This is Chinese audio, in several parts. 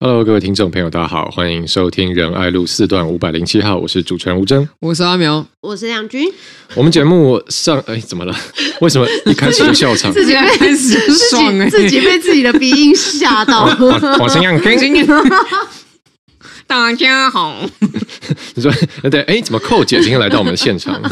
Hello，各位听众朋友，大家好，欢迎收听仁爱路四段五百零七号，我是主持人吴峥，我是阿苗，我是亮君。我们节目上，哎，怎么了？为什么一开始就笑场？自己开始爽哎，自己被自己的鼻音吓到。我先让听。大家好，你说对，哎，怎么寇姐今天来到我们的现场？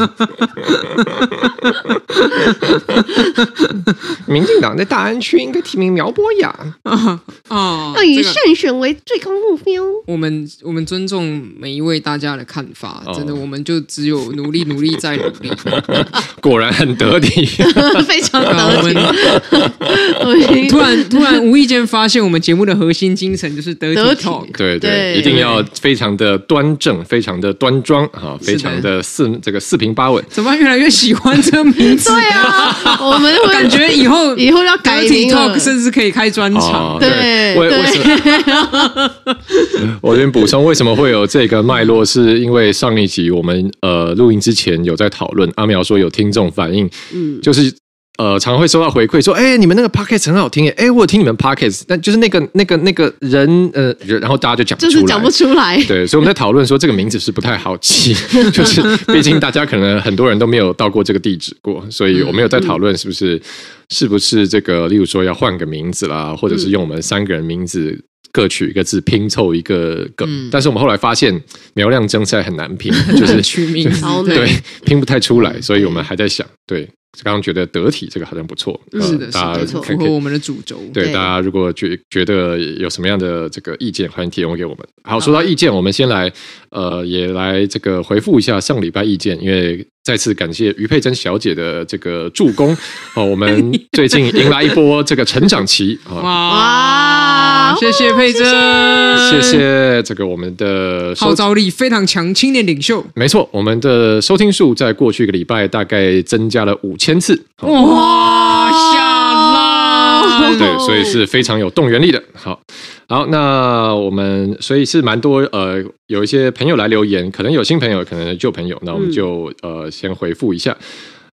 民进党在大安区应该提名苗博雅啊啊，要以胜选为最高目标。我们我们尊重每一位大家的看法，真的，我们就只有努力努力再努力。果然很得体，非常得体。突然突然无意间发现，我们节目的核心精神就是得体，对对，一定要。要非常的端正，非常的端庄啊，非常的四这个四平八稳。怎么越来越喜欢这个名字？对啊，我们感觉以后以后要改名 talk，甚至可以开专场。对，为为什么？我先 补充，为什么会有这个脉络？是因为上一集我们呃录音之前有在讨论，阿苗说有听众反映，嗯，就是。呃，常会收到回馈说，哎，你们那个 podcast 很好听，哎，我有听你们 podcast，但就是那个那个那个人，呃，然后大家就讲不出来，就是讲不出来。对，所以我们在讨论说这个名字是不太好记，就是毕竟大家可能很多人都没有到过这个地址过，所以我们有在讨论是不是、嗯、是不是这个，例如说要换个名字啦，或者是用我们三个人名字各取一个字拼凑一个梗，嗯、但是我们后来发现苗亮真在很难拼，就是 取名字。对拼不太出来，所以我们还在想对。刚刚觉得得体这个好像不错，是的，大家符合我们的主轴。对，大家如果觉觉得有什么样的这个意见，欢迎提供给我们。好，说到意见，我们先来呃，也来这个回复一下上礼拜意见，因为再次感谢于佩珍小姐的这个助攻哦，我们 最近迎来一波这个成长期哇，谢谢佩珍，谢谢这个我们的号召力非常强青年领袖。没错，我们的收听数在过去一个礼拜大概增加了五千次，哇，下拉，对，所以是非常有动员力的。好，好，那我们所以是蛮多呃，有一些朋友来留言，可能有新朋友，可能旧朋友，那我们就呃先回复一下。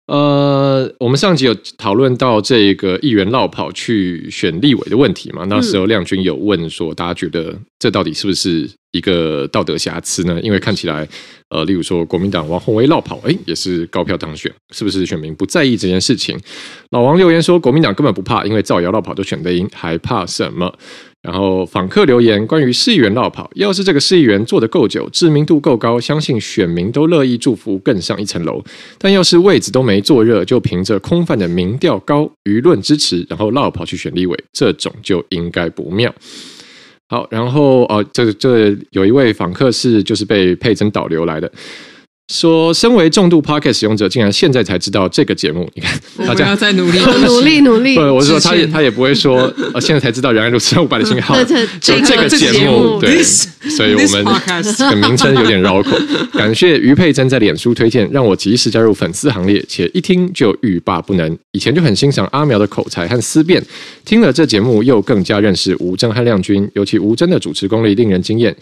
呃，我们上集有讨论到这个议员落跑去选立委的问题嘛？那时候亮君有问说，大家觉得这到底是不是一个道德瑕疵呢？因为看起来，呃，例如说国民党王宏威落跑，哎，也是高票当选，是不是选民不在意这件事情？老王留言说，国民党根本不怕，因为造谣落跑都选得赢，还怕什么？然后访客留言关于市议员落跑，要是这个市议员做得够久，知名度够高，相信选民都乐意祝福更上一层楼。但要是位子都没坐热，就凭着空泛的民调高、舆论支持，然后落跑去选立委，这种就应该不妙。好，然后哦，这这有一位访客是就是被佩珍导流来的。说，身为重度 Podcast 使用者，竟然现在才知道这个节目。你看，大家要再努力，努力，努力。不，我是说，他也他也不会说，呃，现在才知道原来如此五百的信号。就这个节目，对，所以我们这个名称有点绕口。感谢于佩珍在脸书推荐，让我及时加入粉丝行列，且一听就欲罢不能。以前就很欣赏阿苗的口才和思辨，听了这节目又更加认识吴峥和亮君，尤其吴峥的主持功力令人惊艳。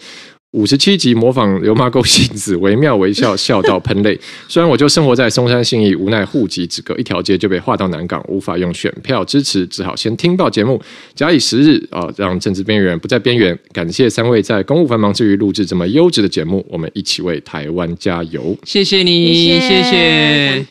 五十七集模仿刘妈沟信子，惟妙惟肖，笑到喷泪。虽然我就生活在松山信义，无奈户籍只隔一条街就被划到南港，无法用选票支持，只好先听报节目，假以时日啊，让政治边缘不再边缘。感谢三位在公务繁忙之余录制这么优质的节目，我们一起为台湾加油。谢谢你，谢谢。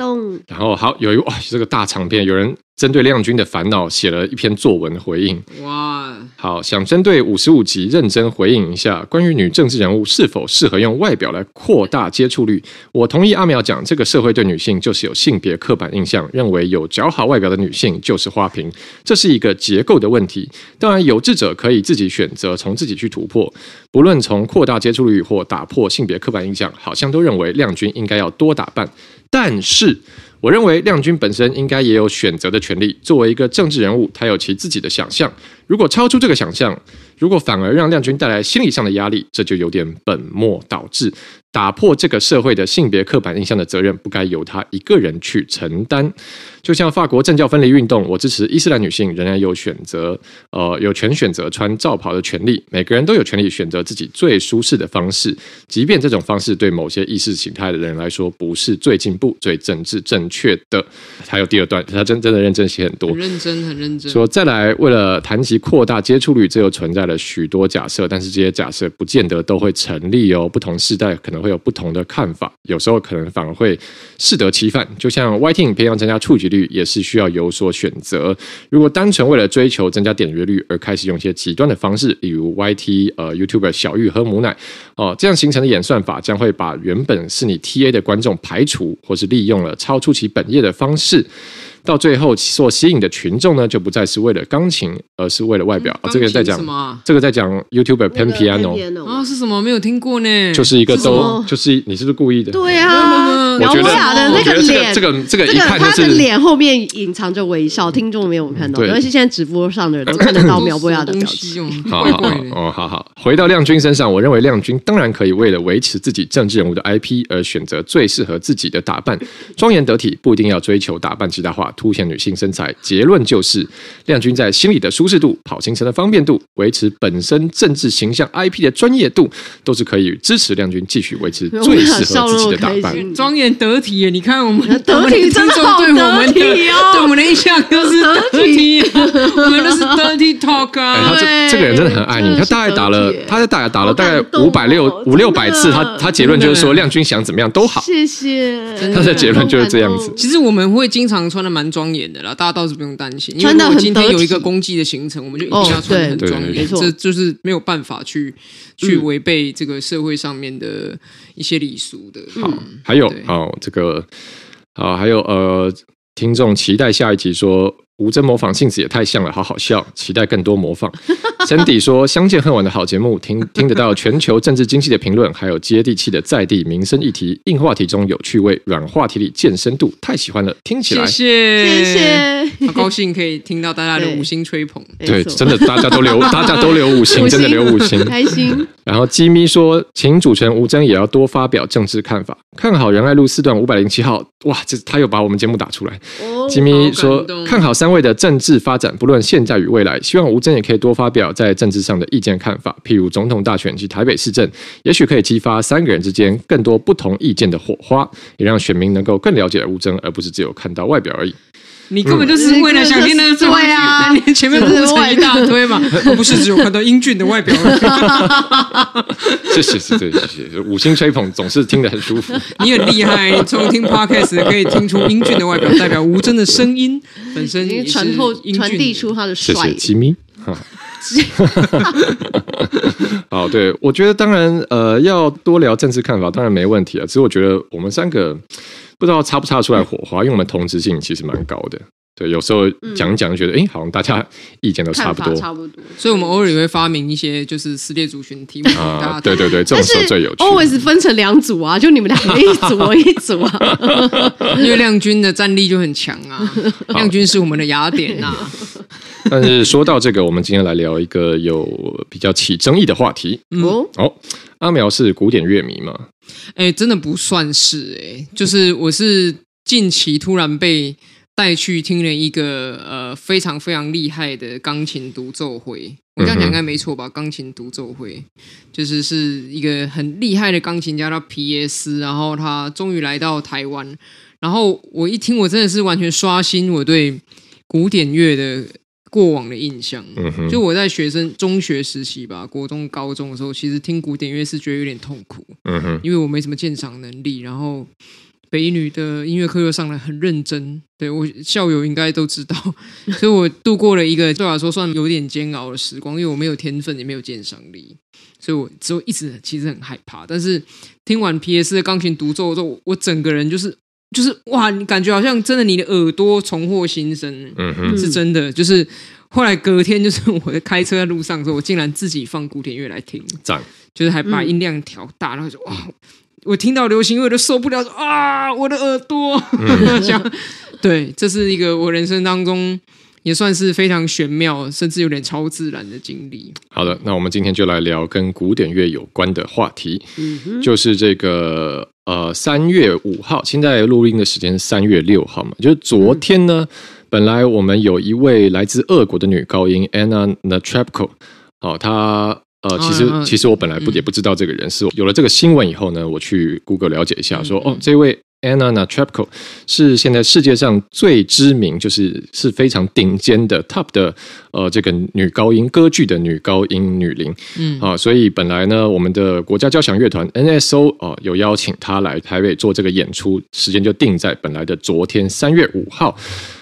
然后好，有一哇，这个大长篇，有人。针对亮君的烦恼写了一篇作文回应。哇，好，想针对五十五集认真回应一下，关于女政治人物是否适合用外表来扩大接触率。我同意阿苗讲，这个社会对女性就是有性别刻板印象，认为有姣好外表的女性就是花瓶，这是一个结构的问题。当然，有志者可以自己选择从自己去突破，不论从扩大接触率或打破性别刻板印象，好像都认为亮君应该要多打扮，但是。我认为亮军本身应该也有选择的权利。作为一个政治人物，他有其自己的想象。如果超出这个想象，如果反而让亮军带来心理上的压力，这就有点本末倒置。打破这个社会的性别刻板印象的责任不该由他一个人去承担。就像法国政教分离运动，我支持伊斯兰女性仍然有选择，呃，有权选择穿罩袍的权利。每个人都有权利选择自己最舒适的方式，即便这种方式对某些意识形态的人来说不是最进步、最政治正确的。还有第二段，他真真的认真写很多，很认真，很认真。说再来，为了谈及扩大接触率，这又存在了许多假设，但是这些假设不见得都会成立哦。不同世代可能会有不同的看法，有时候可能反而会适得其反。就像 YT 影片要增加触及率。也是需要有所选择。如果单纯为了追求增加点阅率而开始用一些极端的方式，例如 YT 呃 YouTube 小玉喝母奶哦，这样形成的演算法将会把原本是你 TA 的观众排除，或是利用了超出其本业的方式。到最后所吸引的群众呢，就不再是为了钢琴，而是为了外表。嗯、这个在讲什么？这个在讲 YouTuber Pan Piano 啊？是什么？没有听过呢？就是一个都，就是你是不是故意的？对啊，我觉得的那个脸，这个这个一看就是他的脸后面隐藏着微笑，听众没有看到，尤其现在直播上的人都看得到苗博雅的表情。好好好哦，好好。回到亮君身上，我认为亮君当然可以为了维持自己政治人物的 IP 而选择最适合自己的打扮，庄严得体，不一定要追求打扮极大化。凸显女性身材，结论就是亮君在心理的舒适度、跑行程的方便度、维持本身政治形象 IP 的专业度，都是可以支持亮君继续维持最适合自己的打扮。庄严得体耶！你看我们得体真的好得体哦，对我们的印象都是得体，我们都是 dirty talk 啊。他这这个人真的很爱你，他大概打了，他在大概打了大概五百六五六百次，他他结论就是说亮君想怎么样都好。谢谢，他的结论就是这样子。其实我们会经常穿的蛮。庄严的啦，大家倒是不用担心，因为如果今天有一个公祭的行程，我们就一定要穿得很庄严，没错，这就是没有办法去去违背这个社会上面的一些礼俗的。好，还有好这个啊，还有呃，听众期待下一集说。吴峥模仿性子也太像了，好好笑，期待更多模仿。candy 说：“相见恨晚的好节目，听 听得到全球政治经济的评论，还有接地气的在地民生议题，硬话题中有趣味，软话题里见深度，太喜欢了，听起来。”谢谢谢谢，好高兴可以听到大家的五星吹捧。对，真的大家都留，大家都留五星，真的留五星，开心。然后机咪说：“请主持人吴峥也要多发表政治看法，看好仁爱路四段五百零七号。”哇，这他又把我们节目打出来。机咪说：“看好。”三位的政治发展，不论现在与未来，希望吴征也可以多发表在政治上的意见看法，譬如总统大选及台北市政，也许可以激发三个人之间更多不同意见的火花，也让选民能够更了解吴征，而不是只有看到外表而已。你根本就是为了想听的对啊，你前面铺陈一大堆嘛，而 不是只有看到英俊的外表。谢谢，谢谢，谢谢，五星吹捧总是听得很舒服。你很厉害，你从听 podcast 可以听出英俊的外表，代表吴真的声音本身传透传递出他的帅。谢谢吉米。好，对，我觉得当然，呃，要多聊政治看法，当然没问题啊。只是我觉得我们三个。不知道擦不擦出来火花，因为我们同质性其实蛮高的。对，有时候讲一讲就觉得，哎、嗯，好像大家意见都差不多，差不多。所以，我们偶尔也会发明一些就是撕裂族群题目啊。对对对，这种时候最有趣。always 分成两组啊，就你们两个一组，我一组啊。因为亮君的战力就很强啊，亮君是我们的雅典啊。但是说到这个，我们今天来聊一个有比较起争议的话题。哦哦，阿苗是古典乐迷吗？哎，真的不算是哎，就是我是近期突然被带去听了一个呃非常非常厉害的钢琴独奏会，我这样讲应该没错吧？钢琴独奏会就是是一个很厉害的钢琴家叫皮耶斯，然后他终于来到台湾，然后我一听，我真的是完全刷新我对古典乐的。过往的印象，嗯哼。就我在学生中学时期吧，国中、高中的时候，其实听古典乐是觉得有点痛苦，嗯哼，因为我没什么鉴赏能力，然后北一女的音乐课又上来很认真，对，我校友应该都知道，所以我度过了一个对我来说算有点煎熬的时光，因为我没有天分，也没有鉴赏力，所以我之后一直其实很害怕。但是听完皮耶斯的钢琴独奏之后，我整个人就是。就是哇，你感觉好像真的，你的耳朵重获新生，嗯哼，是真的。就是后来隔天，就是 我在开车在路上的时候，我竟然自己放古典乐来听，赞，就是还把音量调大，然后就哇，我听到流行乐都受不了，啊，我的耳朵，对，这是一个我人生当中也算是非常玄妙，甚至有点超自然的经历。好的，那我们今天就来聊跟古典乐有关的话题，嗯，就是这个呃三月五号，现在录音的时间是三月六号嘛，就是昨天呢，嗯、本来我们有一位来自俄国的女高音 Anna Netrebko，哦，她。呃，其实其实我本来不也不知道这个人，是有了这个新闻以后呢，我去 Google 了解一下，说哦，这位 Anna Netrebko 是现在世界上最知名，就是是非常顶尖的 Top 的呃这个女高音歌剧的女高音女伶，嗯啊，所以本来呢，我们的国家交响乐团 NSO 哦有邀请她来台北做这个演出，时间就定在本来的昨天三月五号。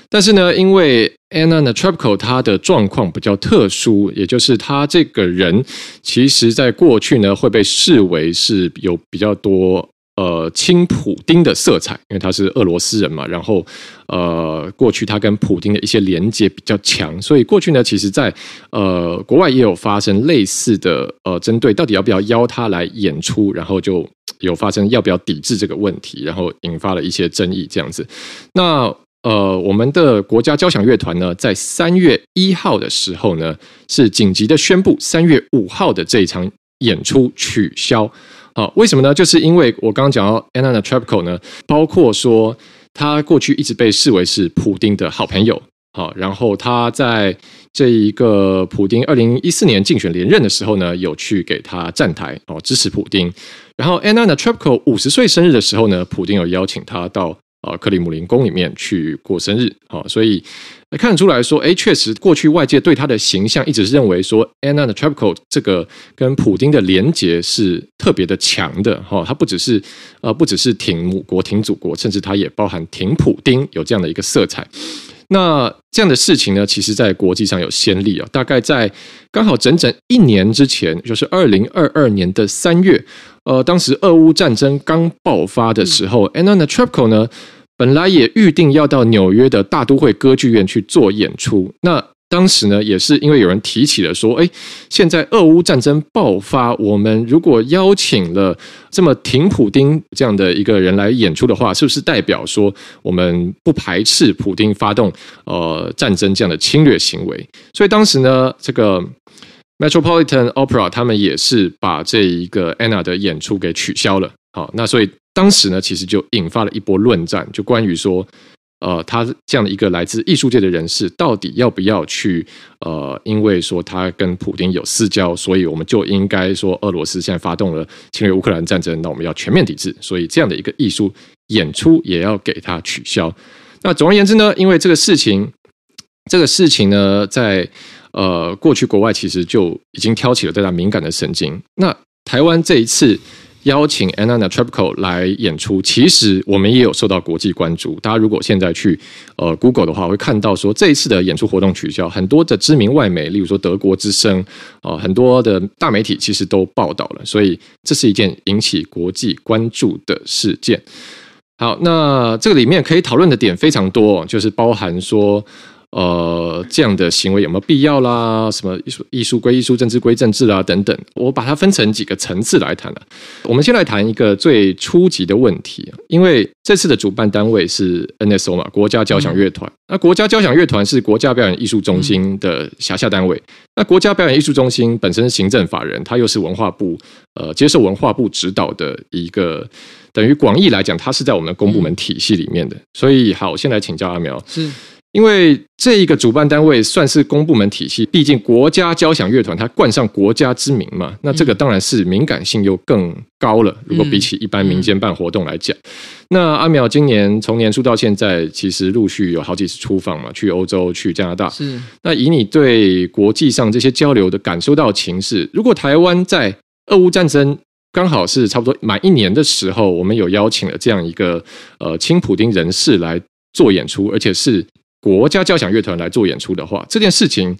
但是呢，因为 Anna Netrebko 她的状况比较特殊，也就是她这个人，其实在过去呢会被视为是有比较多呃亲普丁的色彩，因为他是俄罗斯人嘛。然后呃，过去他跟普丁的一些连接比较强，所以过去呢，其实在呃国外也有发生类似的呃针对到底要不要邀他来演出，然后就有发生要不要抵制这个问题，然后引发了一些争议这样子。那呃，我们的国家交响乐团呢，在三月一号的时候呢，是紧急的宣布三月五号的这一场演出取消。好，为什么呢？就是因为我刚刚讲到 Anna Trubko 呢，包括说他过去一直被视为是普丁的好朋友。好，然后他在这一个普丁二零一四年竞选连任的时候呢，有去给他站台哦，支持普丁。然后 Anna Trubko 五十岁生日的时候呢，普丁有邀请他到。啊，克里姆林宫里面去过生日，好，所以看得出来说，哎，确实过去外界对他的形象一直是认为说，Anna Netrebko 这个跟普丁的连结是特别的强的，哈，他不只是呃，不只是挺母国、挺祖国，甚至他也包含挺普丁，有这样的一个色彩。那这样的事情呢，其实在国际上有先例啊，大概在刚好整整一年之前，就是二零二二年的三月。呃，当时俄乌战争刚爆发的时候，嗯，Anna Netrebko 呢，本来也预定要到纽约的大都会歌剧院去做演出。那当时呢，也是因为有人提起了说，哎，现在俄乌战争爆发，我们如果邀请了这么挺普丁这样的一个人来演出的话，是不是代表说我们不排斥普丁发动呃战争这样的侵略行为？所以当时呢，这个。Metropolitan Opera 他们也是把这一个 Anna 的演出给取消了。好，那所以当时呢，其实就引发了一波论战，就关于说，呃，他这样的一个来自艺术界的人士，到底要不要去，呃，因为说他跟普丁有私交，所以我们就应该说，俄罗斯现在发动了侵略乌克兰战争，那我们要全面抵制，所以这样的一个艺术演出也要给他取消。那总而言之呢，因为这个事情，这个事情呢，在。呃，过去国外其实就已经挑起了对他敏感的神经。那台湾这一次邀请 Anna Netrebko 来演出，其实我们也有受到国际关注。大家如果现在去呃 Google 的话，会看到说这一次的演出活动取消，很多的知名外媒，例如说德国之声啊、很多的大媒体其实都报道了。所以这是一件引起国际关注的事件。好，那这个里面可以讨论的点非常多，就是包含说。呃，这样的行为有没有必要啦？什么艺术艺术归艺术，政治归政治啦，等等。我把它分成几个层次来谈了。我们先来谈一个最初级的问题，因为这次的主办单位是 NSO 嘛，国家交响乐团。那国家交响乐团是国家表演艺术中心的辖下单位。那国家表演艺术中心本身是行政法人，它又是文化部呃接受文化部指导的一个，等于广义来讲，它是在我们的公部门体系里面的。所以，好，我先来请教阿苗。是。因为这一个主办单位算是公部门体系，毕竟国家交响乐团它冠上国家之名嘛，那这个当然是敏感性又更高了。如果比起一般民间办活动来讲，那阿苗今年从年初到现在，其实陆续有好几次出访嘛，去欧洲、去加拿大。是。那以你对国际上这些交流的感受到情势，如果台湾在俄乌战争刚好是差不多满一年的时候，我们有邀请了这样一个呃亲普丁人士来做演出，而且是。国家交响乐团来做演出的话，这件事情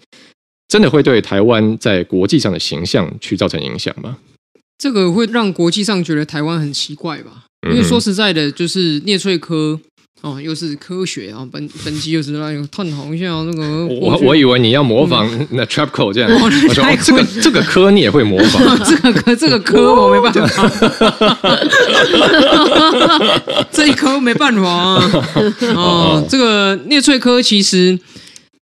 真的会对台湾在国际上的形象去造成影响吗？这个会让国际上觉得台湾很奇怪吧？因为说实在的，就是聂翠科。哦，又是科学啊！本本期又是来探讨一下那个。我我以为你要模仿那 Trapco 这样，我说这个这个科你也会模仿，这个科这个科我没办法，这一科没办法啊。哦，这个聂翠科其实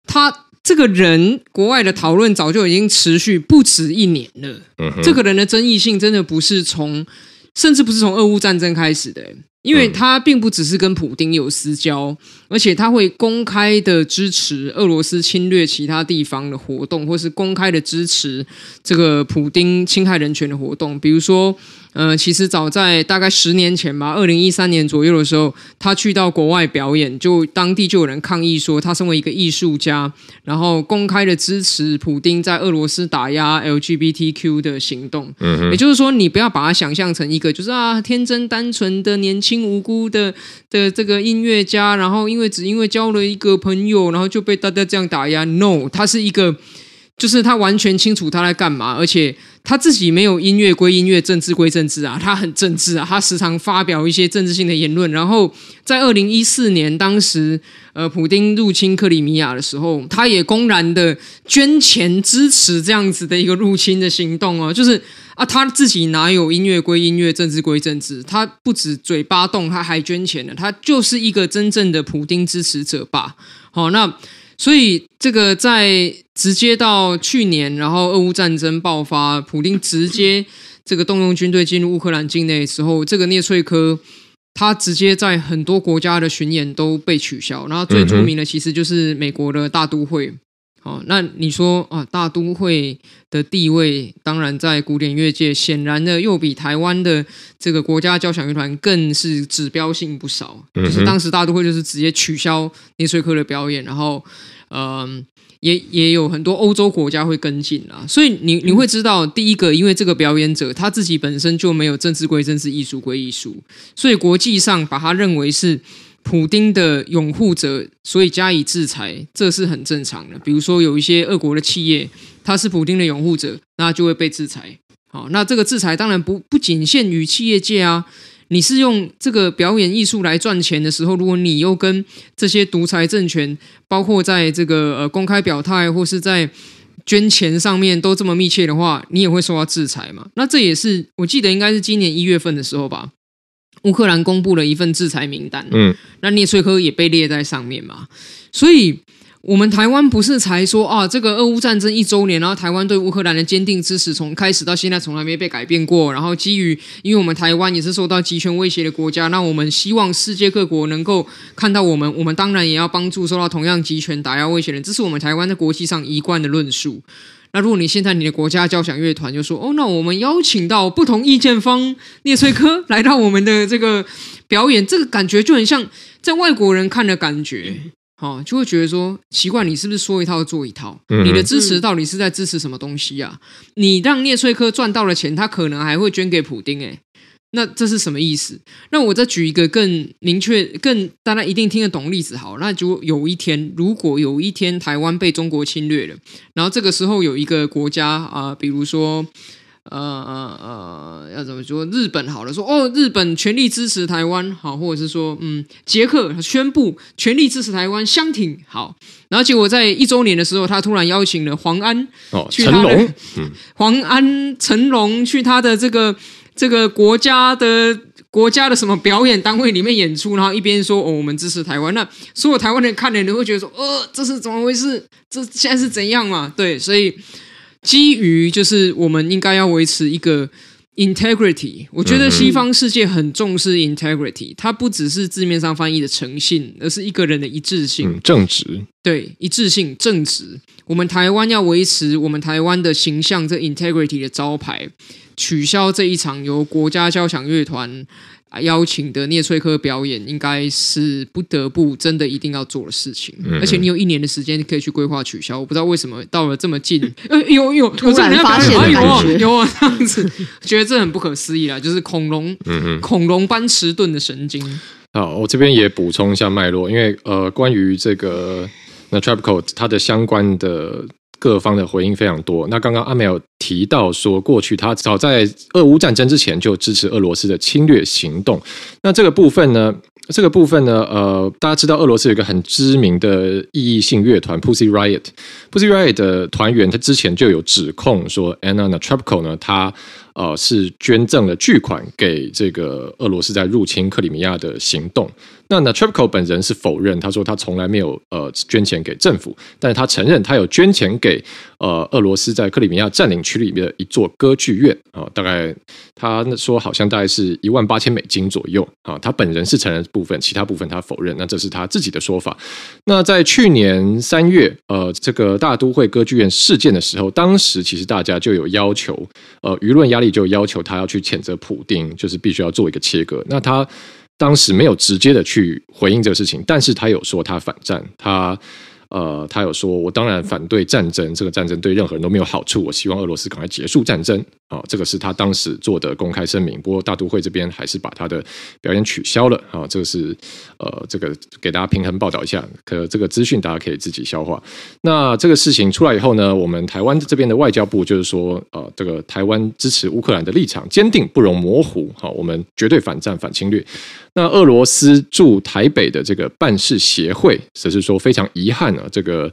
他这个人国外的讨论早就已经持续不止一年了。嗯哼，这个人的争议性真的不是从，甚至不是从俄乌战争开始的。因为他并不只是跟普丁有私交，而且他会公开的支持俄罗斯侵略其他地方的活动，或是公开的支持这个普丁侵害人权的活动，比如说。呃，其实早在大概十年前吧，二零一三年左右的时候，他去到国外表演，就当地就有人抗议说，他身为一个艺术家，然后公开的支持普丁在俄罗斯打压 LGBTQ 的行动。嗯哼，也就是说，你不要把它想象成一个就是啊天真单纯的年轻无辜的的这个音乐家，然后因为只因为交了一个朋友，然后就被大家这样打压。No，他是一个。就是他完全清楚他在干嘛，而且他自己没有音乐归音乐，政治归政治啊，他很政治啊，他时常发表一些政治性的言论。然后在二零一四年，当时呃，普丁入侵克里米亚的时候，他也公然的捐钱支持这样子的一个入侵的行动啊，就是啊，他自己哪有音乐归音乐，政治归政治？他不止嘴巴动，他还捐钱了，他就是一个真正的普丁支持者吧？好，那。所以，这个在直接到去年，然后俄乌战争爆发，普丁直接这个动用军队进入乌克兰境内的时候，这个聂翠科他直接在很多国家的巡演都被取消，然后最著名的其实就是美国的大都会。好，那你说啊，大都会的地位，当然在古典乐界，显然的又比台湾的这个国家交响乐团更是指标性不少。就是当时大都会就是直接取消聂翠科的表演，然后，嗯、呃，也也有很多欧洲国家会跟进啊。所以你你会知道，第一个，因为这个表演者他自己本身就没有政治归政治，艺术归艺术，所以国际上把他认为是。普丁的拥护者，所以加以制裁，这是很正常的。比如说，有一些俄国的企业，他是普丁的拥护者，那就会被制裁。好，那这个制裁当然不不仅限于企业界啊。你是用这个表演艺术来赚钱的时候，如果你又跟这些独裁政权，包括在这个呃公开表态或是在捐钱上面都这么密切的话，你也会受到制裁嘛？那这也是我记得应该是今年一月份的时候吧。乌克兰公布了一份制裁名单，嗯，那聂翠科也被列在上面嘛，所以我们台湾不是才说啊，这个俄乌战争一周年，然后台湾对乌克兰的坚定支持从开始到现在从来没被改变过，然后基于因为我们台湾也是受到极权威胁的国家，那我们希望世界各国能够看到我们，我们当然也要帮助受到同样极权打压威胁的人，这是我们台湾在国际上一贯的论述。那如果你现在你的国家交响乐团就说哦，那我们邀请到不同意见方聂翠科来到我们的这个表演，这个感觉就很像在外国人看的感觉，哦，就会觉得说奇怪，你是不是说一套做一套？你的支持到底是在支持什么东西啊？你让聂翠科赚到了钱，他可能还会捐给普丁，诶。那这是什么意思？那我再举一个更明确、更大家一定听得懂的例子好。那就有一天，如果有一天台湾被中国侵略了，然后这个时候有一个国家啊、呃，比如说呃呃呃，要怎么说？日本好了，说哦，日本全力支持台湾，好，或者是说嗯，捷克宣布全力支持台湾，相挺好。然后结果在一周年的时候，他突然邀请了黄安哦，成龙，嗯，黄安成龙去他的这个。这个国家的国家的什么表演单位里面演出，然后一边说哦，我们支持台湾，那所有台湾人看的人都会觉得说，呃，这是怎么回事？这现在是怎样嘛？对，所以基于就是我们应该要维持一个 integrity，我觉得西方世界很重视 integrity，它不只是字面上翻译的诚信，而是一个人的一致性、嗯、正直。对，一致性、正直。我们台湾要维持我们台湾的形象，这 integrity 的招牌。取消这一场由国家交响乐团邀请的聂翠科表演，应该是不得不真的一定要做的事情。嗯、而且你有一年的时间可以去规划取消。我不知道为什么到了这么近，呃，有有突然发现的感觉，有啊，有啊，这样子，觉得这很不可思议啊，就是恐龙，嗯嗯，恐龙般迟钝的神经。好，我这边也补充一下脉络，因为呃，关于这个 Netrebko 它的相关的。各方的回应非常多。那刚刚阿梅有提到说，过去他早在俄乌战争之前就支持俄罗斯的侵略行动。那这个部分呢？这个部分呢？呃，大家知道俄罗斯有一个很知名的异议性乐团 Pussy Riot。Pussy Riot 的团员他之前就有指控说，Anna Netrebko 呢，他呃是捐赠了巨款给这个俄罗斯在入侵克里米亚的行动。那 Netrebko 本人是否认，他说他从来没有呃捐钱给政府，但是他承认他有捐钱给呃俄罗斯在克里米亚占领区里面的一座歌剧院啊、大概他说好像大概是一万八千美金左右啊、他本人是承认部分，其他部分他否认，那这是他自己的说法。那在去年三月呃这个大都会歌剧院事件的时候，当时其实大家就有要求，呃舆论压力就要求他要去谴责普丁，就是必须要做一个切割。那他。当时没有直接的去回应这个事情，但是他有说他反战，他。呃，他有说，我当然反对战争，这个战争对任何人都没有好处。我希望俄罗斯赶快结束战争啊、这个是他当时做的公开声明。不过大都会这边还是把他的表演取消了啊、这个是呃，这个给大家平衡报道一下，可这个资讯大家可以自己消化。那这个事情出来以后呢，我们台湾这边的外交部就是说，呃，这个台湾支持乌克兰的立场坚定，不容模糊。好、我们绝对反战、反侵略。那俄罗斯驻台北的这个办事协会则是说非常遗憾啊，这个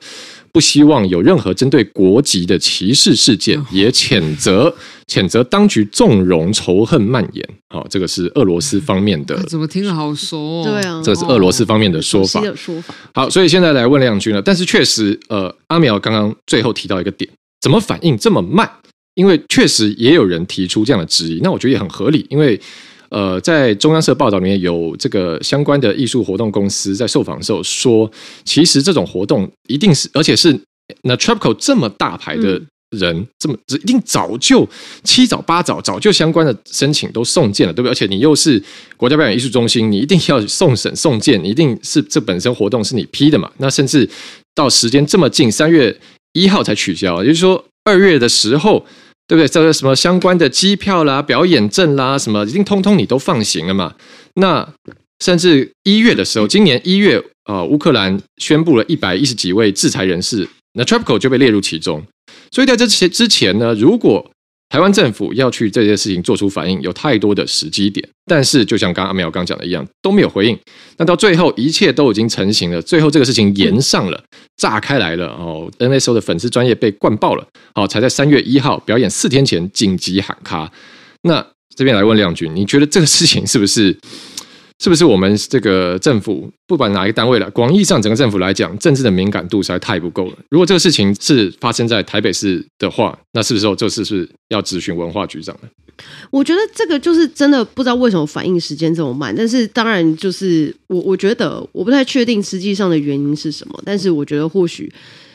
不希望有任何针对国籍的歧视事件，也谴责 谴责当局纵容仇恨蔓延。好，这个是俄罗斯方面的，怎么听着好熟哦？对啊，这是俄罗斯方面的说法。好，所以现在来问亮君了。但是确实，呃，阿苗刚刚最后提到一个点，怎么反应这么慢？因为确实也有人提出这样的质疑，那我觉得也很合理，因为。呃，在中央社报道里面有这个相关的艺术活动公司在受访的时候说，其实这种活动一定是，而且是那 Travco 这么大牌的人，嗯、这么一定早就七早八早早就相关的申请都送件了，对不对？而且你又是国家表演艺术中心，你一定要送审送件，你一定是这本身活动是你批的嘛？那甚至到时间这么近，三月一号才取消，也就是说二月的时候。对不对？这个什么相关的机票啦、表演证啦，什么一定通通你都放行了嘛？那甚至一月的时候，今年一月、呃，乌克兰宣布了一百一十几位制裁人士，那 Netrebko 就被列入其中。所以在这些之前呢，如果台湾政府要去这件事情做出反应，有太多的时机点，但是就像刚刚阿苗刚讲的一样，都没有回应。那到最后一切都已经成型了，最后这个事情延上了，炸开来了哦，NSO 的粉丝专业被灌爆了，哦，才在三月一号表演四天前紧急喊卡。那这边来问亮君，你觉得这个事情是不是？是不是我们这个政府不管哪一个单位了，广义上整个政府来讲，政治的敏感度实在太不够了。如果这个事情是发生在台北市的话，那是不是说这次是要咨询文化局长呢？我觉得这个就是真的不知道为什么反应时间这么慢。但是当然就是我我觉得我不太确定实际上的原因是什么，但是我觉得或许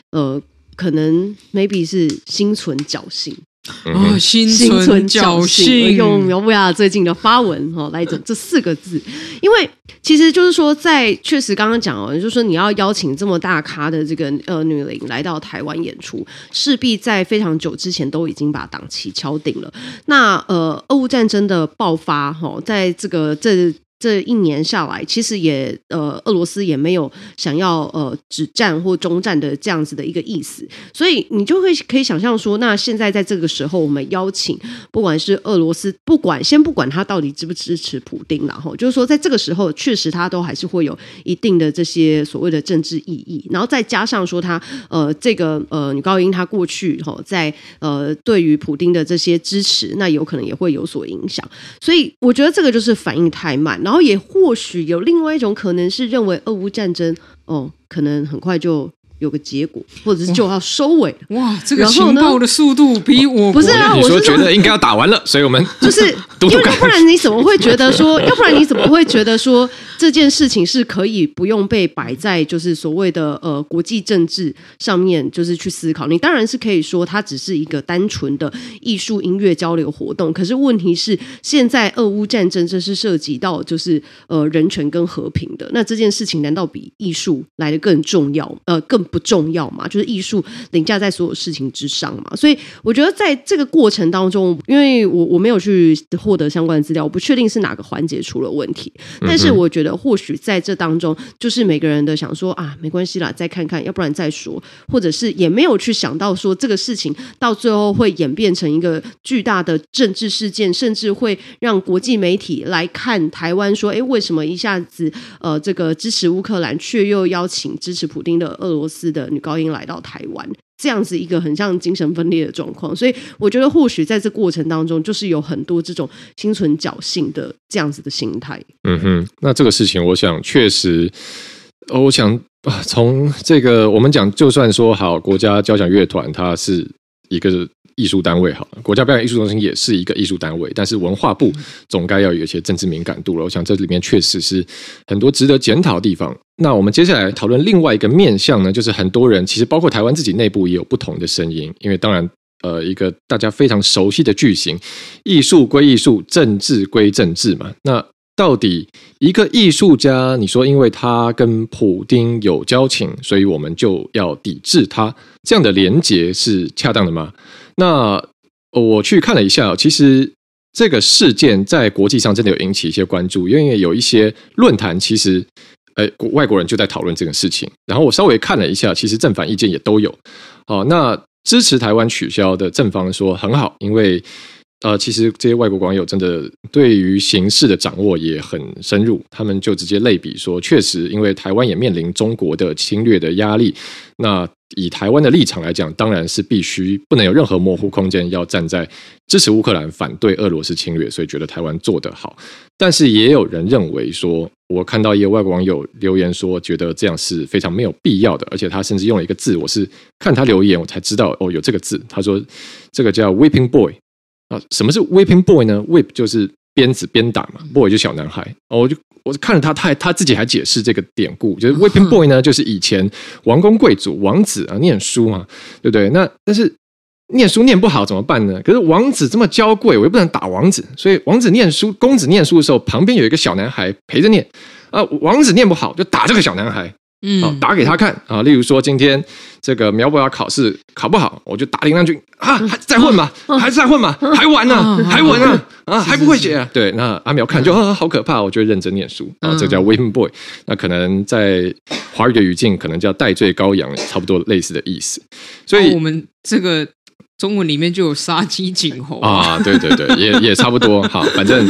呃可能 maybe 是心存侥幸。哦，心存侥幸，用苗博雅最近的发文哈来整这四个字，因为其实就是说，在确实刚刚讲哦，就是说你要邀请这么大咖的这个呃女伶来到台湾演出，势必在非常久之前都已经把档期敲定了。那呃，俄乌战争的爆发哈，在这个这。这一年下来，其实也呃，俄罗斯也没有想要呃止战或中战的这样子的一个意思，所以你就会可以想象说，那现在在这个时候，我们邀请不管是俄罗斯，不管先不管他到底支不支持普丁，然后就是说，在这个时候，确实他都还是会有一定的这些所谓的政治意义，然后再加上说他呃这个呃女高音她过去哈在呃对于普丁的这些支持，那有可能也会有所影响，所以我觉得这个就是反应太慢，然后。也或许有另外一种可能是认为俄乌战争哦，可能很快就有个结果，或者是就要收尾了。哇，这个情报的速度比我不是啊！我说觉得应该要打完了，所以我们就是 因为要不然你怎么会觉得说？要不然你怎么会觉得说？这件事情是可以不用被摆在就是所谓的呃国际政治上面，就是去思考。你当然是可以说它只是一个单纯的艺术音乐交流活动，可是问题是现在俄乌战争这是涉及到就是呃人权跟和平的，那这件事情难道比艺术来的更重要？呃，更不重要嘛？就是艺术凌驾在所有事情之上嘛。所以我觉得在这个过程当中，因为我我没有去获得相关的资料，我不确定是哪个环节出了问题，但是我觉得。或许在这当中，就是每个人的想说啊，没关系啦，再看看，要不然再说，或者是也没有去想到说这个事情到最后会演变成一个巨大的政治事件，甚至会让国际媒体来看台湾，说，哎，为什么一下子呃这个支持乌克兰，却又邀请支持普丁的俄罗斯的女高音来到台湾？这样子一个很像精神分裂的状况，所以我觉得或许在这过程当中，就是有很多这种心存侥幸的这样子的心态。嗯哼，那这个事情，我想确实，我想，从这个我们讲，就算说好，国家交响乐团它是一个艺术单位，好了，国家表演艺术中心也是一个艺术单位，但是文化部总该要有一些政治敏感度了。我想这里面确实是很多值得检讨的地方。那我们接下来讨论另外一个面向呢，就是很多人其实包括台湾自己内部也有不同的声音，因为当然，呃，一个大家非常熟悉的句型，艺术归艺术，政治归政治嘛。那到底一个艺术家，你说因为他跟普丁有交情，所以我们就要抵制他，这样的连结是恰当的吗？那我去看了一下，其实这个事件在国际上真的有引起一些关注，因为有一些论坛其实。哎，外国人就在讨论这个事情。然后我稍微看了一下，其实正反意见也都有。哦，那支持台湾取消的正方说很好，因为呃，其实这些外国网友真的对于形势的掌握也很深入，他们就直接类比说，确实因为台湾也面临中国的侵略的压力。那以台湾的立场来讲，当然是必须不能有任何模糊空间，要站在支持乌克兰、反对俄罗斯侵略，所以觉得台湾做得好。但是也有人认为说，我看到一个外国网友留言说，觉得这样是非常没有必要的，而且他甚至用了一个字，我是看他留言我才知道哦，有这个字。他说这个叫 Weeping boy” 啊，什么是 “whipping boy” 呢？“whip” 就是鞭子鞭打嘛，“boy” 就小男孩。哦，我就。我看了他，他还他自己还解释这个典故，就是 whipping boy 呢，就是以前王公贵族王子啊念书嘛，对不对？那但是念书念不好怎么办呢？可是王子这么娇贵，我又不能打王子，所以王子念书，公子念书的时候，旁边有一个小男孩陪着念啊。王子念不好，就打这个小男孩。嗯，打给他看啊！例如说，今天这个苗博雅考试考不好，我就打林亮君啊，还在混吗？还是在混吗？还玩呢？还玩呢？啊，还不会写啊？对，那阿苗看就啊，好可怕！我就认真念书啊，这叫 whipping boy。那可能在华语的语境，可能叫戴罪羔羊，差不多类似的意思。所以，我们这个中文里面就有杀鸡儆猴啊，对对对，也也差不多。好，反正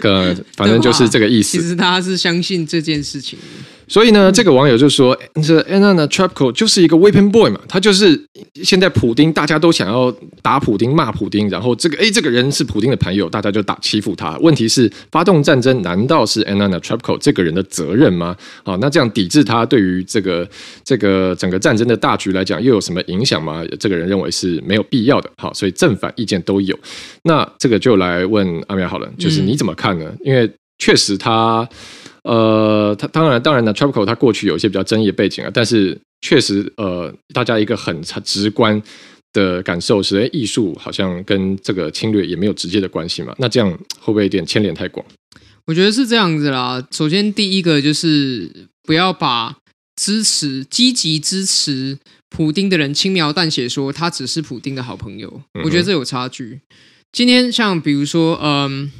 个反正就是这个意思。其实他是相信这件事情。所以呢，这个网友就说：“这 Anna Trapco 就是一个 Weapon boy 嘛，他就是现在普丁，大家都想要打普丁、骂普丁，然后这个哎，这个人是普丁的朋友，大家就打欺负他。问题是，发动战争难道是 Anna Netrebko 这个人的责任吗？好，那这样抵制他，对于这个这个整个战争的大局来讲，又有什么影响吗？这个人认为是没有必要的。好，所以正反意见都有。那这个就来问阿苗好了，就是你怎么看呢？因为确实他。”呃，他当然，当然呢，Netrebko 他过去有一些比较争议的背景啊，但是确实，呃，大家一个很直观的感受是，哎，艺术好像跟这个侵略也没有直接的关系嘛，那这样会不会有点牵连太广？我觉得是这样子啦。首先，第一个就是不要把支持、积极支持普丁的人轻描淡写说他只是普丁的好朋友，嗯、我觉得这有差距。今天像比如说，嗯，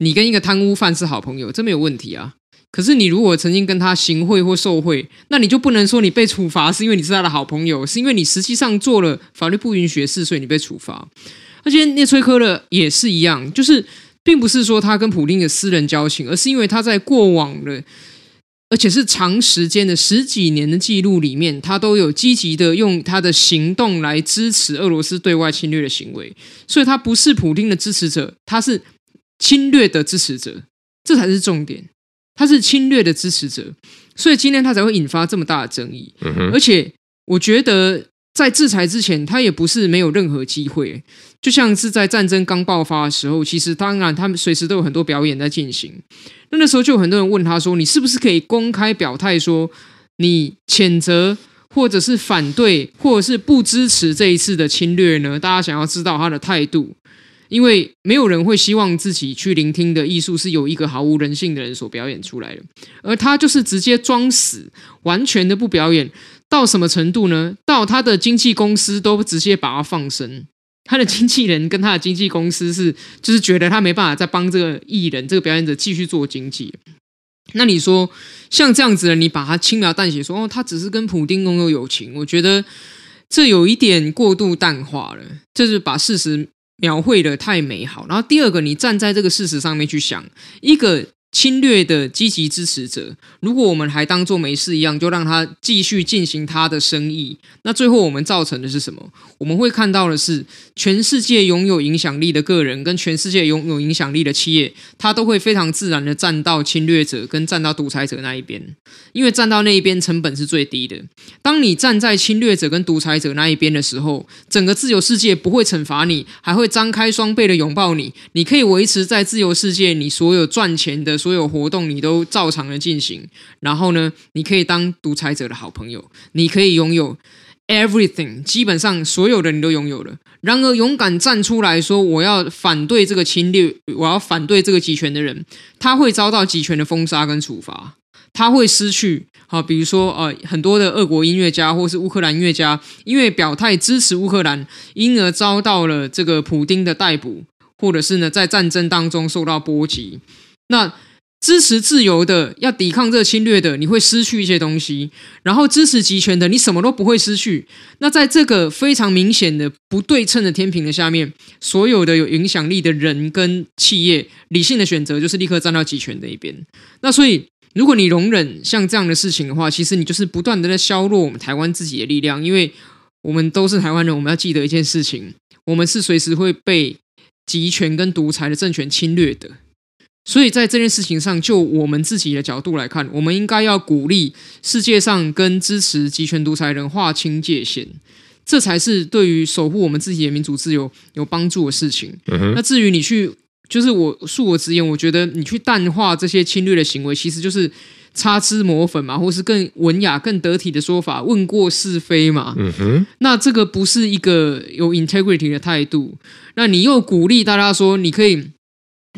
你跟一个贪污犯是好朋友，这没有问题啊。可是你如果曾经跟他行贿或受贿，那你就不能说你被处罚是因为你是他的好朋友，是因为你实际上做了法律不允许的事，所以你被处罚。而且聂崔科勒也是一样，就是并不是说他跟普丁的私人交情，而是因为他在过往的，而且是长时间的十几年的记录里面，他都有积极的用他的行动来支持俄罗斯对外侵略的行为，所以他不是普丁的支持者，他是侵略的支持者，这才是重点。他是侵略的支持者，所以今天他才会引发这么大的争议。嗯、而且，我觉得在制裁之前，他也不是没有任何机会。就像是在战争刚爆发的时候，其实当然他们随时都有很多表演在进行。那那时候就有很多人问他说：“你是不是可以公开表态说你谴责，或者是反对，或者是不支持这一次的侵略呢？”大家想要知道他的态度。因为没有人会希望自己去聆听的艺术是由一个毫无人性的人所表演出来的，而他就是直接装死，完全的不表演。到什么程度呢？到他的经纪公司都直接把他放生，他的经纪人跟他的经纪公司是就是觉得他没办法再帮这个艺人、这个表演者继续做经纪。那你说像这样子的，你把他轻描淡写说哦，他只是跟普丁拥有友情，我觉得这有一点过度淡化了，就是把事实。描绘的太美好，然后第二个，你站在这个事实上面去想，一个侵略的积极支持者，如果我们还当做没事一样，就让他继续进行他的生意，那最后我们造成的是什么？我们会看到的是，全世界拥有影响力的个人跟全世界拥有影响力的企业，他都会非常自然的站到侵略者跟站到独裁者那一边，因为站到那一边成本是最低的。当你站在侵略者跟独裁者那一边的时候，整个自由世界不会惩罚你，还会张开双臂的拥抱你，你可以维持在自由世界，你所有赚钱的。所有活动你都照常的进行，然后呢，你可以当独裁者的好朋友，你可以拥有 everything，基本上所有的你都拥有了。然而，勇敢站出来说我要反对这个侵略，我要反对这个集权的人，他会遭到集权的封杀跟处罚，他会失去。好，比如说呃，很多的俄国音乐家或是乌克兰音乐家，因为表态支持乌克兰，因而遭到了这个普丁的逮捕，或者是呢，在战争当中受到波及。那支持自由的，要抵抗这个侵略的，你会失去一些东西；然后支持集权的，你什么都不会失去。那在这个非常明显的不对称的天平的下面，所有的有影响力的人跟企业，理性的选择就是立刻站到集权的一边。那所以，如果你容忍像这样的事情的话，其实你就是不断的在削弱我们台湾自己的力量，因为我们都是台湾人，我们要记得一件事情：我们是随时会被集权跟独裁的政权侵略的。所以在这件事情上，就我们自己的角度来看，我们应该要鼓励世界上跟支持集权独裁人划清界限，这才是对于守护我们自己的民主自由有帮助的事情。嗯哼。那至于你去，就是我恕我直言，我觉得你去淡化这些侵略的行为，其实就是擦脂抹粉嘛，或是更文雅、更得体的说法，问过是非嘛。嗯哼。那这个不是一个有 integrity 的态度。那你又鼓励大家说，你可以。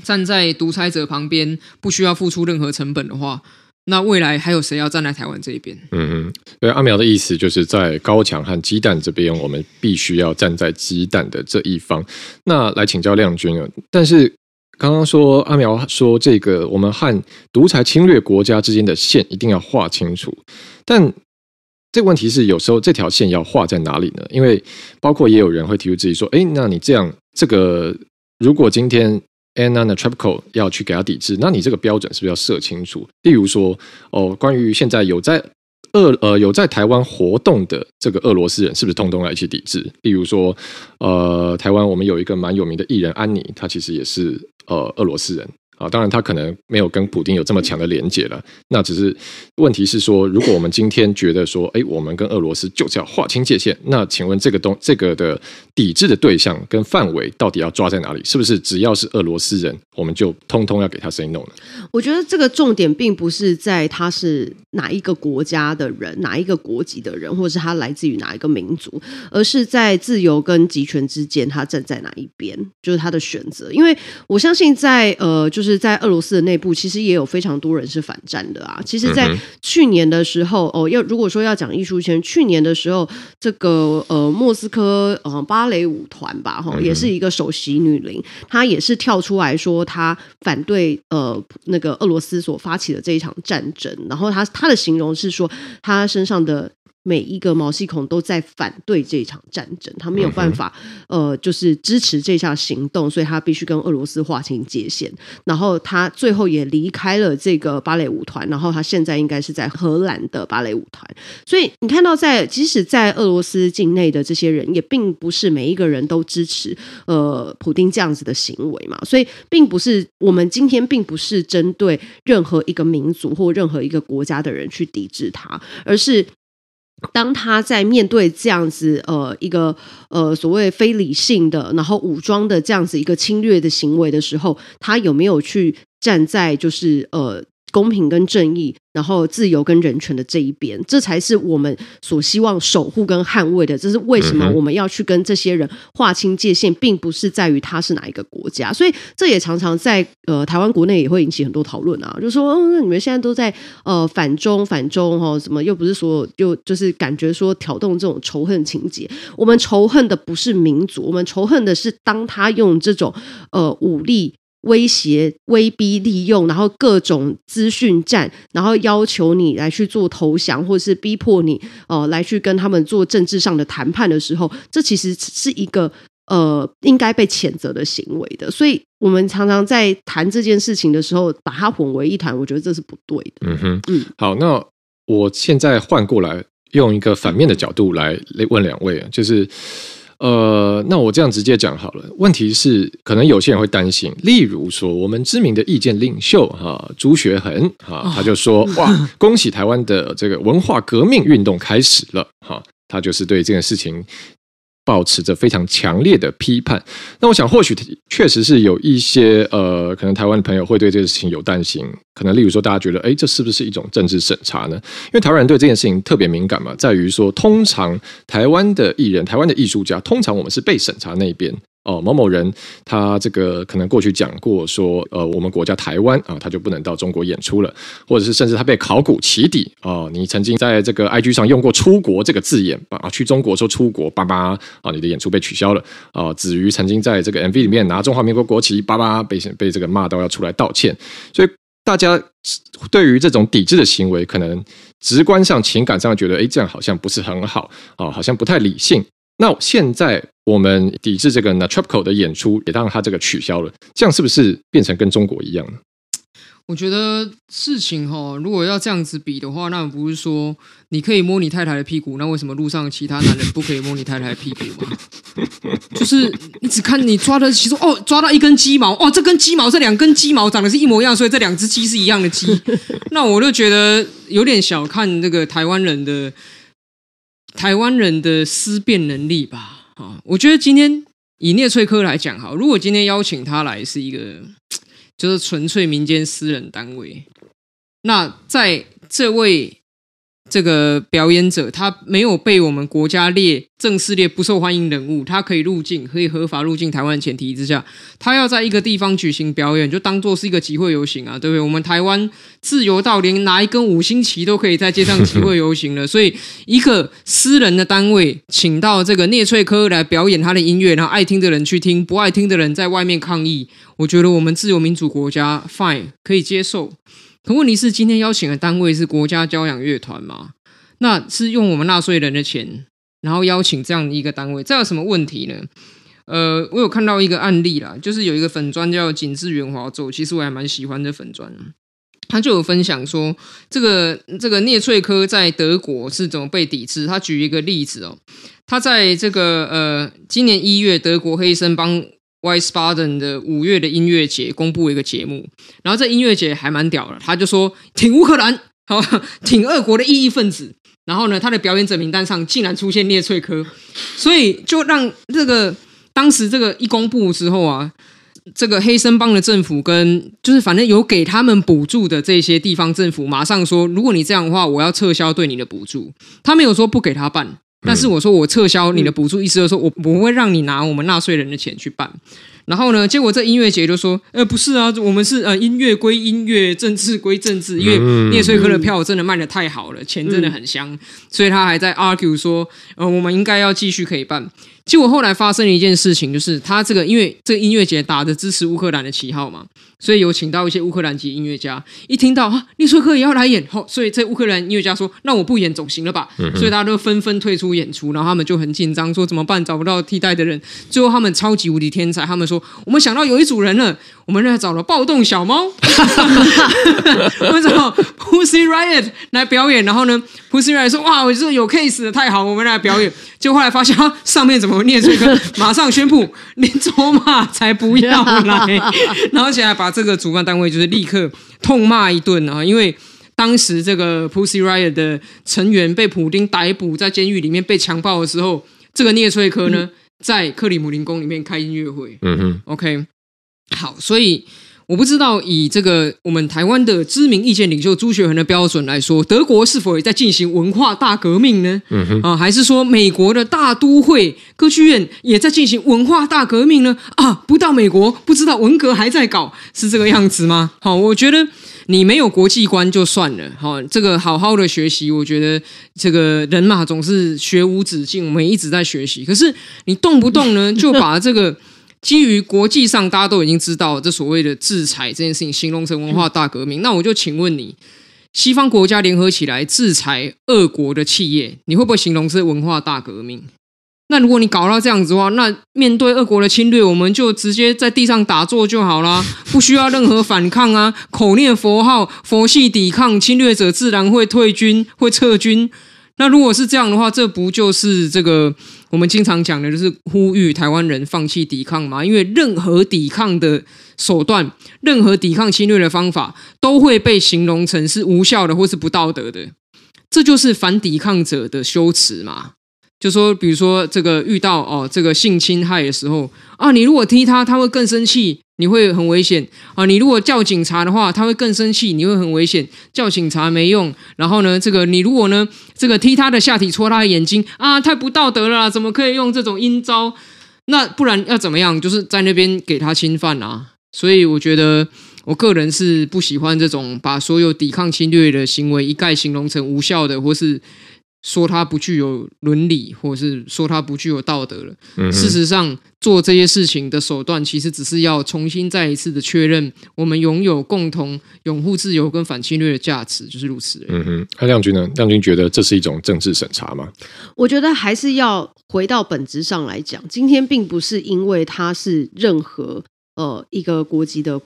站在独裁者旁边，不需要付出任何成本的话，那未来还有谁要站在台湾这一边？嗯嗯，对，阿苗的意思就是在高墙和鸡蛋这边，我们必须要站在鸡蛋的这一方。那来请教亮君啊，但是刚刚说阿苗说这个，我们和独裁侵略国家之间的线一定要画清楚，但这个问题是有时候这条线要画在哪里呢？因为包括也有人会提出质疑说，哎，那你这样这个如果今天。Anna Netrebko 要去给他抵制，那你这个标准是不是要设清楚？例如说，哦，关于现在有在俄呃有在台湾活动的这个俄罗斯人，是不是通通要一起抵制？例如说，呃，台湾我们有一个蛮有名的艺人安妮，她其实也是呃俄罗斯人。啊，当然他可能没有跟普丁有这么强的连结了。那只是问题是说，如果我们今天觉得说，哎，我们跟俄罗斯就是要划清界限，那请问这个东这个的抵制的对象跟范围到底要抓在哪里？是不是只要是俄罗斯人，我们就通通要给他 say no 呢？我觉得这个重点并不是在他是哪一个国家的人，哪一个国籍的人，或者是他来自于哪一个民族，而是在自由跟集权之间，他站在哪一边，就是他的选择。因为我相信在呃，就。就是在俄罗斯的内部，其实也有非常多人是反战的啊。其实，在去年的时候，哦，要如果说要讲艺术圈，去年的时候，这个呃莫斯科呃芭蕾舞团吧，哈，也是一个首席女伶，她也是跳出来说，她反对呃那个俄罗斯所发起的这一场战争。然后她她的形容是说，她身上的。每一个毛细孔都在反对这场战争，他没有办法，呃，就是支持这项行动，所以他必须跟俄罗斯划清界限。然后他最后也离开了这个芭蕾舞团，然后他现在应该是在荷兰的芭蕾舞团。所以你看到在，在即使在俄罗斯境内的这些人，也并不是每一个人都支持呃普丁这样子的行为嘛。所以并不是我们今天并不是针对任何一个民族或任何一个国家的人去抵制他，而是。当他在面对这样子呃一个呃所谓非理性的，然后武装的这样子一个侵略的行为的时候，他有没有去站在就是呃公平跟正义？然后自由跟人权的这一边，这才是我们所希望守护跟捍卫的。这是为什么我们要去跟这些人划清界限，并不是在于他是哪一个国家。所以这也常常在呃台湾国内也会引起很多讨论啊，就说嗯，你们现在都在呃反中反中哈，什么又不是说就就是感觉说挑动这种仇恨情节。我们仇恨的不是民族，我们仇恨的是当他用这种呃武力。威胁、威逼利用，然后各种资讯战，然后要求你来去做投降，或者是逼迫你哦、呃、来去跟他们做政治上的谈判的时候，这其实是一个呃应该被谴责的行为的。所以，我们常常在谈这件事情的时候，把它混为一谈，我觉得这是不对的。嗯哼，嗯，好，那我现在换过来用一个反面的角度来问两位啊，就是。呃，那我这样直接讲好了。问题是，可能有些人会担心，例如说，我们知名的意见领袖哈朱学恒哈，他就说：“哇，恭喜台湾的这个文化革命运动开始了。”哈，他就是对这件事情。保持着非常强烈的批判，那我想或许确实是有一些呃，可能台湾的朋友会对这个事情有担心，可能例如说大家觉得，哎，这是不是一种政治审查呢？因为台湾人对这件事情特别敏感嘛，在于说，通常台湾的艺人、台湾的艺术家，通常我们是被审查那一边。哦，某某人他这个可能过去讲过说，呃，我们国家台湾啊，他就不能到中国演出了，或者是甚至他被考古起底哦，你曾经在这个 IG 上用过“出国”这个字眼啊，去中国说出国，叭叭啊，你的演出被取消了啊。子瑜曾经在这个 MV 里面拿中华民国国旗，叭叭被被这个骂到要出来道歉，所以大家对于这种抵制的行为，可能直观上情感上觉得，哎，这样好像不是很好啊，好像不太理性。那现在我们抵制这个 Netrebko 的演出，也让他这个取消了，这样是不是变成跟中国一样呢？我觉得事情哈，如果要这样子比的话，那不是说你可以摸你太太的屁股，那为什么路上其他男人不可以摸你太太的屁股吗？就是你只看你抓的，其实哦，抓到一根鸡毛，哦，这根鸡毛，这两根鸡毛长得是一模一样，所以这两只鸡是一样的鸡。那我就觉得有点小看这个台湾人的。台湾人的思辨能力吧，啊，我觉得今天以聂翠科来讲，哈，如果今天邀请他来是一个，就是纯粹民间私人单位，那在这位。这个表演者他没有被我们国家列正式列不受欢迎人物，他可以入境，可以合法入境台湾的前提之下，他要在一个地方举行表演，就当做是一个集会游行啊，对不对？我们台湾自由到连拿一根五星旗都可以在街上集会游行了，所以一个私人的单位请到这个聂翠科来表演他的音乐，然后爱听的人去听，不爱听的人在外面抗议，我觉得我们自由民主国家 fine 可以接受。可问题是，今天邀请的单位是国家交响乐团嘛？那是用我们纳税人的钱，然后邀请这样一个单位，这有什么问题呢？呃，我有看到一个案例啦，就是有一个粉专叫锦志圆滑奏，其实我还蛮喜欢的粉专，他就有分享说，这个这个聂翠科在德国是怎么被抵制。他举一个例子哦，他在这个呃今年一月，德国黑森邦。Wiesbaden 的五月的音乐节公布一个节目，然后这音乐节还蛮屌的，他就说挺乌克兰，好 挺俄国的异议分子，然后呢，他的表演者名单上竟然出现聂翠科，所以就让这个当时这个一公布之后啊，这个黑森邦的政府跟就是反正有给他们补助的这些地方政府，马上说，如果你这样的话，我要撤销对你的补助，他没有说不给他办。但是我说我撤销你的补助，意思就是说我不会让你拿我们纳税人的钱去办。然后呢，结果这音乐节就说，呃，不是啊，我们是呃音乐归音乐，政治归政治，因为聂翠科的票真的卖的太好了，钱真的很香，所以他还在 argue 说，呃，我们应该要继续可以办。结果后来发生了一件事情，就是他这个因为这个音乐节打着支持乌克兰的旗号嘛，所以有请到一些乌克兰籍音乐家。一听到啊，聂翠科也要来演，吼，所以这乌克兰音乐家说：“那我不演总行了吧？”所以大家都纷纷退出演出，然后他们就很紧张，说怎么办？找不到替代的人。最后他们超级无敌天才，他们说：“我们想到有一组人了，我们来找了暴动小猫，为什么 Pussy Riot 来表演？然后呢，Pussy Riot 说：哇，我这有 case 的，太好，我们来表演。”就后来发现，上面怎么聂翠科马上宣布，连卓玛才不要来，然后现在把这个主办单位就是立刻痛骂一顿啊！因为当时这个 Pussy Riot 的成员被普丁逮捕，在监狱里面被强暴的时候，这个聂翠科呢，在克里姆林宫里面开音乐会。嗯哼，OK，好，所以。我不知道以这个我们台湾的知名意见领袖朱学恒的标准来说，德国是否也在进行文化大革命呢？嗯哼，啊，还是说美国的大都会歌剧院也在进行文化大革命呢？啊，不到美国不知道文革还在搞，是这个样子吗？好，我觉得你没有国际观就算了。好，这个好好的学习，我觉得这个人嘛总是学无止境，我们一直在学习。可是你动不动呢就把这个。基于国际上大家都已经知道这所谓的制裁这件事情，形容成文化大革命，那我就请问你，西方国家联合起来制裁俄国的企业，你会不会形容是文化大革命？那如果你搞到这样子的话，那面对俄国的侵略，我们就直接在地上打坐就好啦，不需要任何反抗啊，口念佛号，佛系抵抗，侵略者自然会退军，会撤军。那如果是这样的话，这不就是这个我们经常讲的，就是呼吁台湾人放弃抵抗嘛？因为任何抵抗的手段，任何抵抗侵略的方法，都会被形容成是无效的或是不道德的。这就是反抵抗者的羞耻嘛。就说，比如说这个遇到哦这个性侵害的时候啊，你如果踢他，他会更生气，你会很危险啊。你如果叫警察的话，他会更生气，你会很危险。叫警察没用。然后呢，这个你如果呢，这个踢他的下体，戳他的眼睛啊，太不道德了，怎么可以用这种阴招？那不然要怎么样？就是在那边给他侵犯啊。所以我觉得，我个人是不喜欢这种把所有抵抗侵略的行为一概形容成无效的，或是。说他不具有伦理，或者是说他不具有道德了。嗯、事实上，做这些事情的手段，其实只是要重新再一次的确认，我们拥有共同拥护自由跟反侵略的价值，就是如此。嗯哼，那亮君呢？亮君觉得这是一种政治审查吗？我觉得还是要回到本质上来讲，今天并不是因为他是任何呃一个国籍的。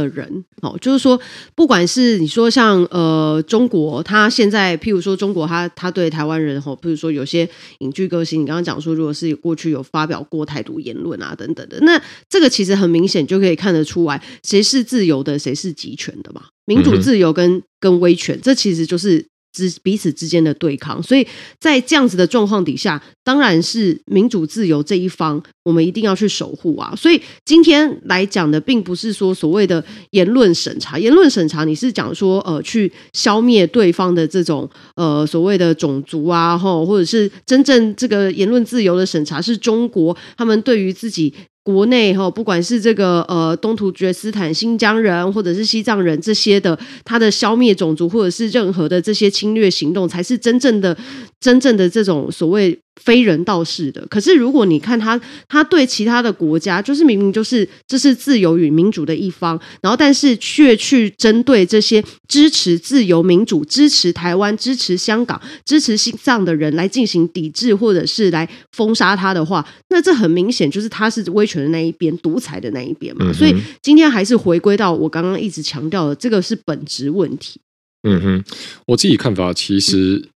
的人哦，就是说，不管是你说像呃中国，他现在譬如说中国他，他他对台湾人吼，譬如说有些影剧歌星，你刚刚讲说，如果是过去有发表过台独言论啊等等的，那这个其实很明显就可以看得出来，谁是自由的，谁是集权的嘛？民主自由跟跟威权，这其实就是。之彼此之间的对抗，所以在这样子的状况底下，当然是民主自由这一方，我们一定要去守护啊。所以今天来讲的，并不是说所谓的言论审查，言论审查你是讲说呃，去消灭对方的这种呃所谓的种族啊，或者是真正这个言论自由的审查，是中国他们对于自己。国内哈，不管是这个呃东突厥斯坦、新疆人，或者是西藏人这些的，他的消灭种族或者是任何的这些侵略行动，才是真正的、真正的这种所谓。非人道式的，可是如果你看他，他对其他的国家，就是明明就是这是自由与民主的一方，然后但是却去针对这些支持自由民主、支持台湾、支持香港、支持西藏的人来进行抵制，或者是来封杀他的话，那这很明显就是他是威权的那一边、独裁的那一边嘛。嗯、所以今天还是回归到我刚刚一直强调的，这个是本质问题。嗯哼，我自己看法，其实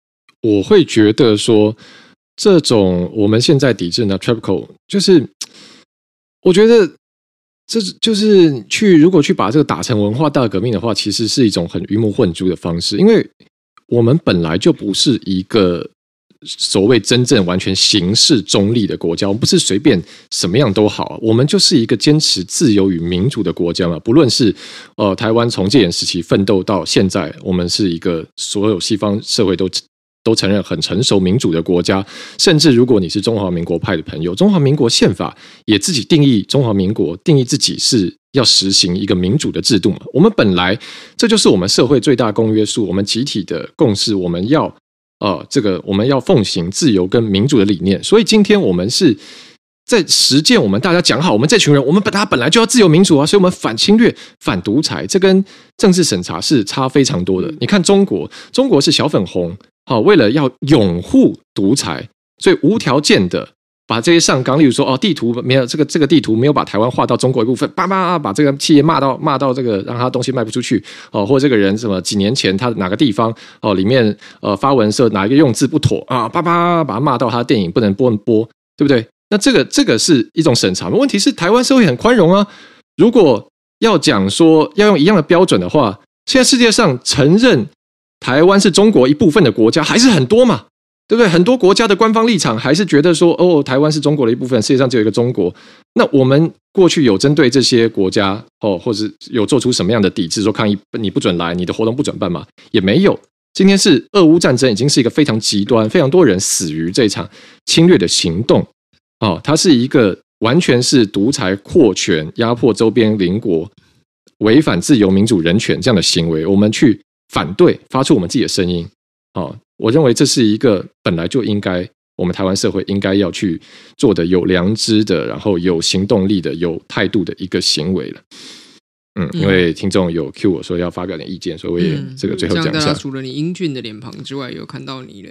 我会觉得说。这种我们现在抵制呢，TREPCO 就是，我觉得这就是去如果去把这个打成文化大革命的话，其实是一种很鱼目混珠的方式，因为我们本来就不是一个所谓真正完全形式中立的国家，我们不是随便什么样都好，我们就是一个坚持自由与民主的国家嘛。不论是呃台湾从戒严时期奋斗到现在，我们是一个所有西方社会都。都承认很成熟民主的国家，甚至如果你是中华民国派的朋友，中华民国宪法也自己定义中华民国定义自己是要实行一个民主的制度嘛。我们本来这就是我们社会最大公约数，我们集体的共识，我们要呃这个我们要奉行自由跟民主的理念。所以今天我们是在实践我们大家讲好，我们这群人，我们本他本来就要自由民主啊，所以我们反侵略、反独裁，这跟政治审查是差非常多的。你看中国，中国是小粉红。好，为了要拥护独裁，所以无条件的把这些上纲，例如说哦，地图没有这个这个地图没有把台湾划到中国一部分，叭叭把这个企业骂到骂到这个让他东西卖不出去哦，或这个人什么几年前他哪个地方哦里面呃发文说哪一个用字不妥啊，叭叭把他骂到他的电影不能播播，对不对？那这个这个是一种审查。问题是台湾社会很宽容啊，如果要讲说要用一样的标准的话，现在世界上承认。台湾是中国一部分的国家，还是很多嘛，对不对？很多国家的官方立场还是觉得说，哦，台湾是中国的一部分，世界上只有一个中国。那我们过去有针对这些国家，哦，或者有做出什么样的抵制，说抗议你不准来，你的活动不准办吗？也没有。今天是俄乌战争，已经是一个非常极端，非常多人死于这场侵略的行动。哦，它是一个完全是独裁、扩权、压迫周边邻国、违反自由、民主、人权这样的行为，我们去。反对，发出我们自己的声音，哦，我认为这是一个本来就应该我们台湾社会应该要去做的有良知的，然后有行动力的、有态度的一个行为了。嗯，因为听众有 cue 我说要发表点意见，所以我也这个最后讲一下。除了你英俊的脸庞之外，有看到你的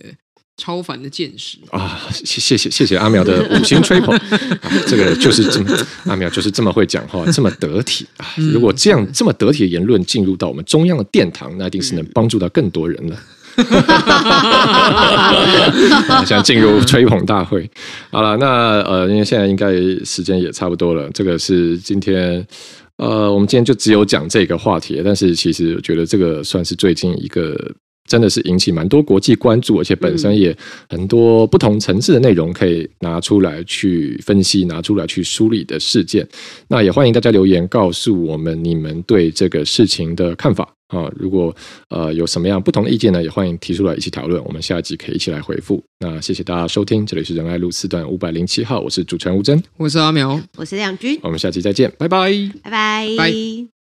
超凡的见识啊！谢谢谢谢谢阿苗的五星吹捧 啊！这个就是这么阿苗就是这么会讲话，这么得体啊！如果这样这么得体的言论进入到我们中央的殿堂，那一定是能帮助到更多人了。现在进入吹捧大会，好了，那呃，因为现在应该时间也差不多了，这个是今天呃，我们今天就只有讲这个话题，但是其实我觉得这个算是最近一个。真的是引起蛮多国际关注，而且本身也很多不同层次的内容可以拿出来去分析，拿出来去梳理的事件。那也欢迎大家留言告诉我们你们对这个事情的看法啊！如果呃有什么样不同的意见呢，也欢迎提出来一起讨论。我们下一集可以一起来回复。那谢谢大家收听，这里是仁爱路四段五百零七号，我是主持人吴真，我是阿苗，我是亮君，我们下期再见，拜拜，拜拜，拜。